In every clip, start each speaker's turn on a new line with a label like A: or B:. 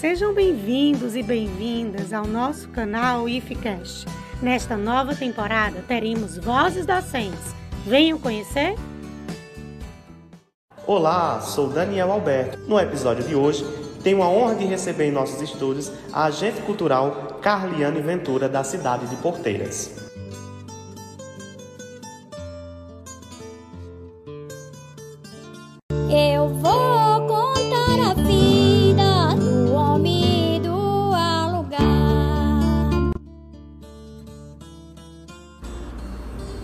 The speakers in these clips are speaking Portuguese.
A: Sejam bem-vindos e bem-vindas ao nosso canal IFCast. Nesta nova temporada teremos vozes docentes. Venham conhecer?
B: Olá, sou Daniel Alberto. No episódio de hoje, tenho a honra de receber em nossos estúdios a agente cultural Carliane Ventura, da cidade de Porteiras.
C: Eu vou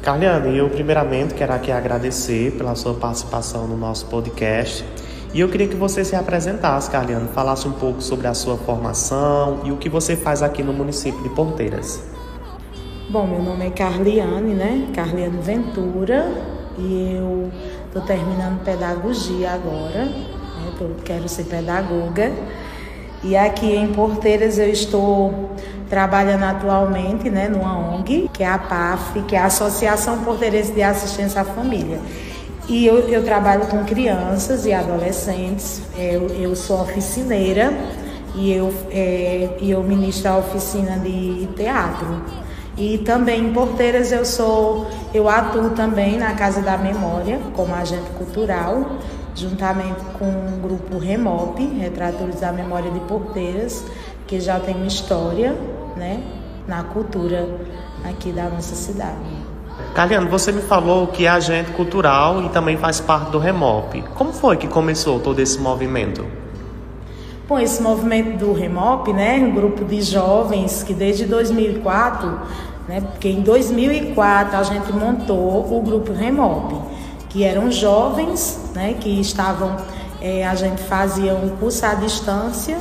B: Carliane, eu primeiramente quero aqui agradecer pela sua participação no nosso podcast. E eu queria que você se apresentasse, Carliane, falasse um pouco sobre a sua formação e o que você faz aqui no município de Porteiras.
D: Bom, meu nome é Carliane, né? Carliane Ventura e eu estou terminando pedagogia agora. Né? Tô, quero ser pedagoga. E aqui em Porteiras eu estou trabalhando atualmente, né, numa ONG, que é a PAF, que é a Associação Porteirense de Assistência à Família. E eu, eu trabalho com crianças e adolescentes. Eu, eu sou oficineira e eu, é, e eu ministro a oficina de teatro. E também em Porteiras eu sou, eu atuo também na Casa da Memória como agente cultural, juntamente com o grupo Remop, Retratores da Memória de Porteiras, que já tem uma história, né, na cultura aqui da nossa cidade.
B: Carliano, você me falou que é agente cultural e também faz parte do Remop. Como foi que começou todo esse movimento?
D: Bom, esse movimento do Remop, né, um grupo de jovens que desde 2004, né, porque em 2004 a gente montou o grupo Remop, que eram jovens, né, que estavam, é, a gente fazia um curso à distância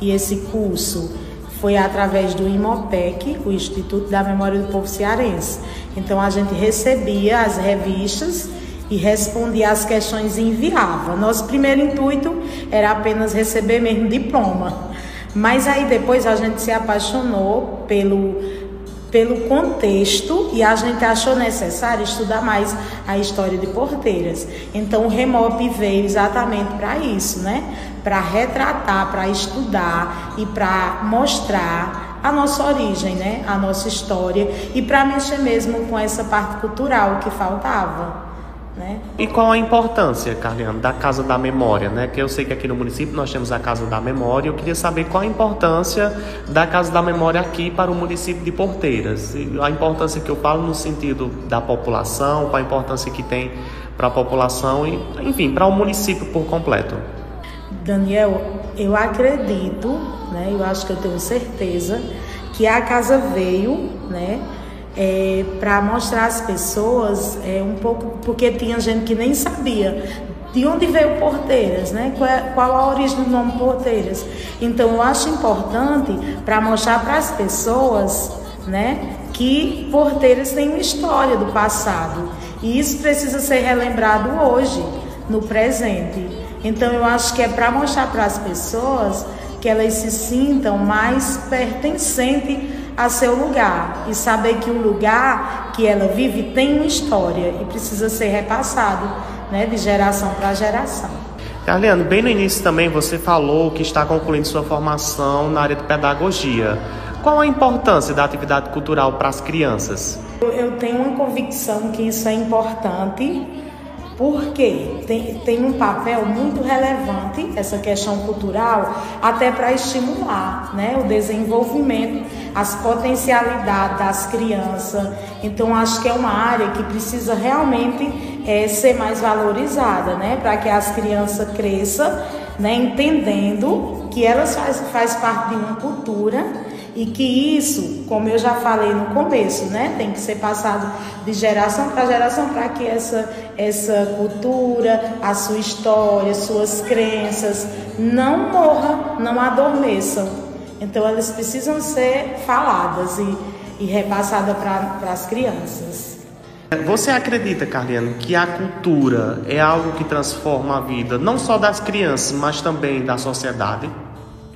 D: e esse curso foi através do IMOPEC, o Instituto da Memória do Povo Cearense. Então a gente recebia as revistas e respondia as questões e enviava. Nosso primeiro intuito era apenas receber mesmo diploma. Mas aí depois a gente se apaixonou pelo, pelo contexto e a gente achou necessário estudar mais a história de Porteiras. Então o Remop veio exatamente para isso, né? Para retratar, para estudar e para mostrar a nossa origem, né? A nossa história e para mexer mesmo com essa parte cultural que faltava. Né?
B: E qual a importância, Carliano, da Casa da Memória, né? Que eu sei que aqui no município nós temos a Casa da Memória. Eu queria saber qual a importância da Casa da Memória aqui para o município de Porteiras. E a importância que eu falo no sentido da população, qual a importância que tem para a população e, enfim, para o município por completo.
D: Daniel, eu acredito, né? Eu acho que eu tenho certeza que a casa veio, né? É, para mostrar às pessoas é, um pouco, porque tinha gente que nem sabia de onde veio Porteiras, né? Qual, é, qual a origem do nome Porteiras. Então eu acho importante para mostrar para as pessoas, né, que Porteiras tem uma história do passado e isso precisa ser relembrado hoje, no presente. Então eu acho que é para mostrar para as pessoas que elas se sintam mais pertencentes a seu lugar e saber que o lugar que ela vive tem uma história e precisa ser repassado né, de geração para geração.
B: Carliano, bem no início também você falou que está concluindo sua formação na área de pedagogia. Qual a importância da atividade cultural para as crianças?
D: Eu tenho uma convicção que isso é importante porque tem, tem um papel muito relevante essa questão cultural, até para estimular né, o desenvolvimento, as potencialidades das crianças. Então, acho que é uma área que precisa realmente é, ser mais valorizada, né, para que as crianças cresçam né, entendendo que elas faz, faz parte de uma cultura e que isso, como eu já falei no começo, né, tem que ser passado de geração para geração para que essa, essa cultura, a sua história, suas crenças não morram, não adormeçam. Então elas precisam ser faladas e, e repassadas para as crianças.
B: Você acredita, Carliano, que a cultura é algo que transforma a vida não só das crianças, mas também da sociedade?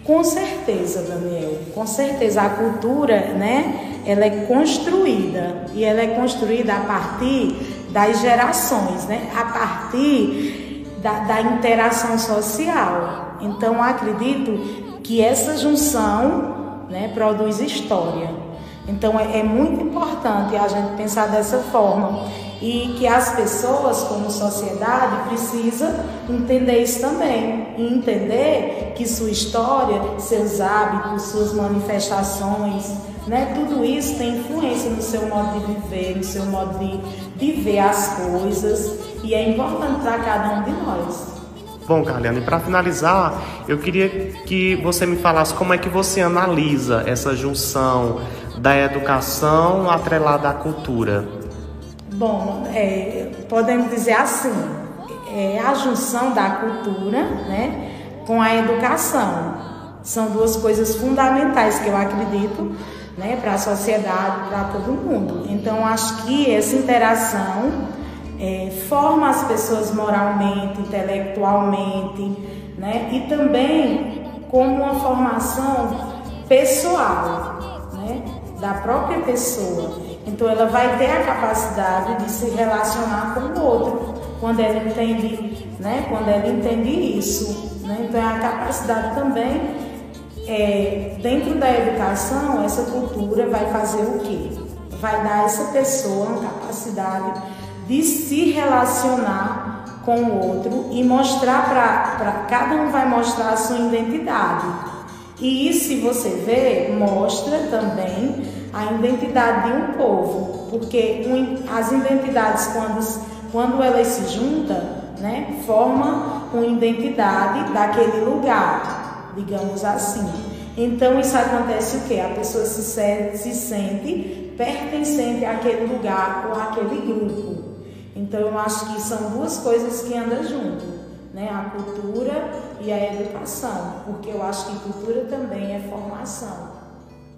D: Com certeza, Daniel, com certeza. A cultura, né, ela é construída e ela é construída a partir das gerações, né, a partir da, da interação social. Então, acredito que essa junção né, produz história. Então é, é muito importante a gente pensar dessa forma e que as pessoas, como sociedade, precisa entender isso também e entender que sua história, seus hábitos, suas manifestações, né, tudo isso tem influência no seu modo de viver, no seu modo de, de ver as coisas e é importante para cada um de nós.
B: Bom, Carliane, para finalizar, eu queria que você me falasse como é que você analisa essa junção da educação atrelada à cultura.
D: Bom, é, podemos dizer assim, é a junção da cultura né, com a educação. São duas coisas fundamentais que eu acredito né, para a sociedade, para todo mundo. Então, acho que essa interação é, forma as pessoas moralmente, intelectualmente, né, e também como uma formação pessoal, né, da própria pessoa. Então ela vai ter a capacidade de se relacionar com o outro quando ela entende, né? Quando ela entende isso, né? Então é a capacidade também é, dentro da educação essa cultura vai fazer o quê? Vai dar a essa pessoa uma capacidade de se relacionar com o outro e mostrar para cada um vai mostrar a sua identidade. E se você vê, mostra também a identidade de um povo, porque as identidades, quando, quando elas se juntam, né, formam uma identidade daquele lugar, digamos assim. Então isso acontece o que? A pessoa se, se sente pertencente àquele lugar ou àquele grupo. Então eu acho que são duas coisas que andam junto, né? A cultura e a educação, porque eu acho que cultura também é formação.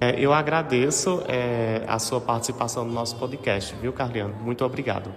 B: É, eu agradeço é, a sua participação no nosso podcast, viu, Carliano? Muito obrigado.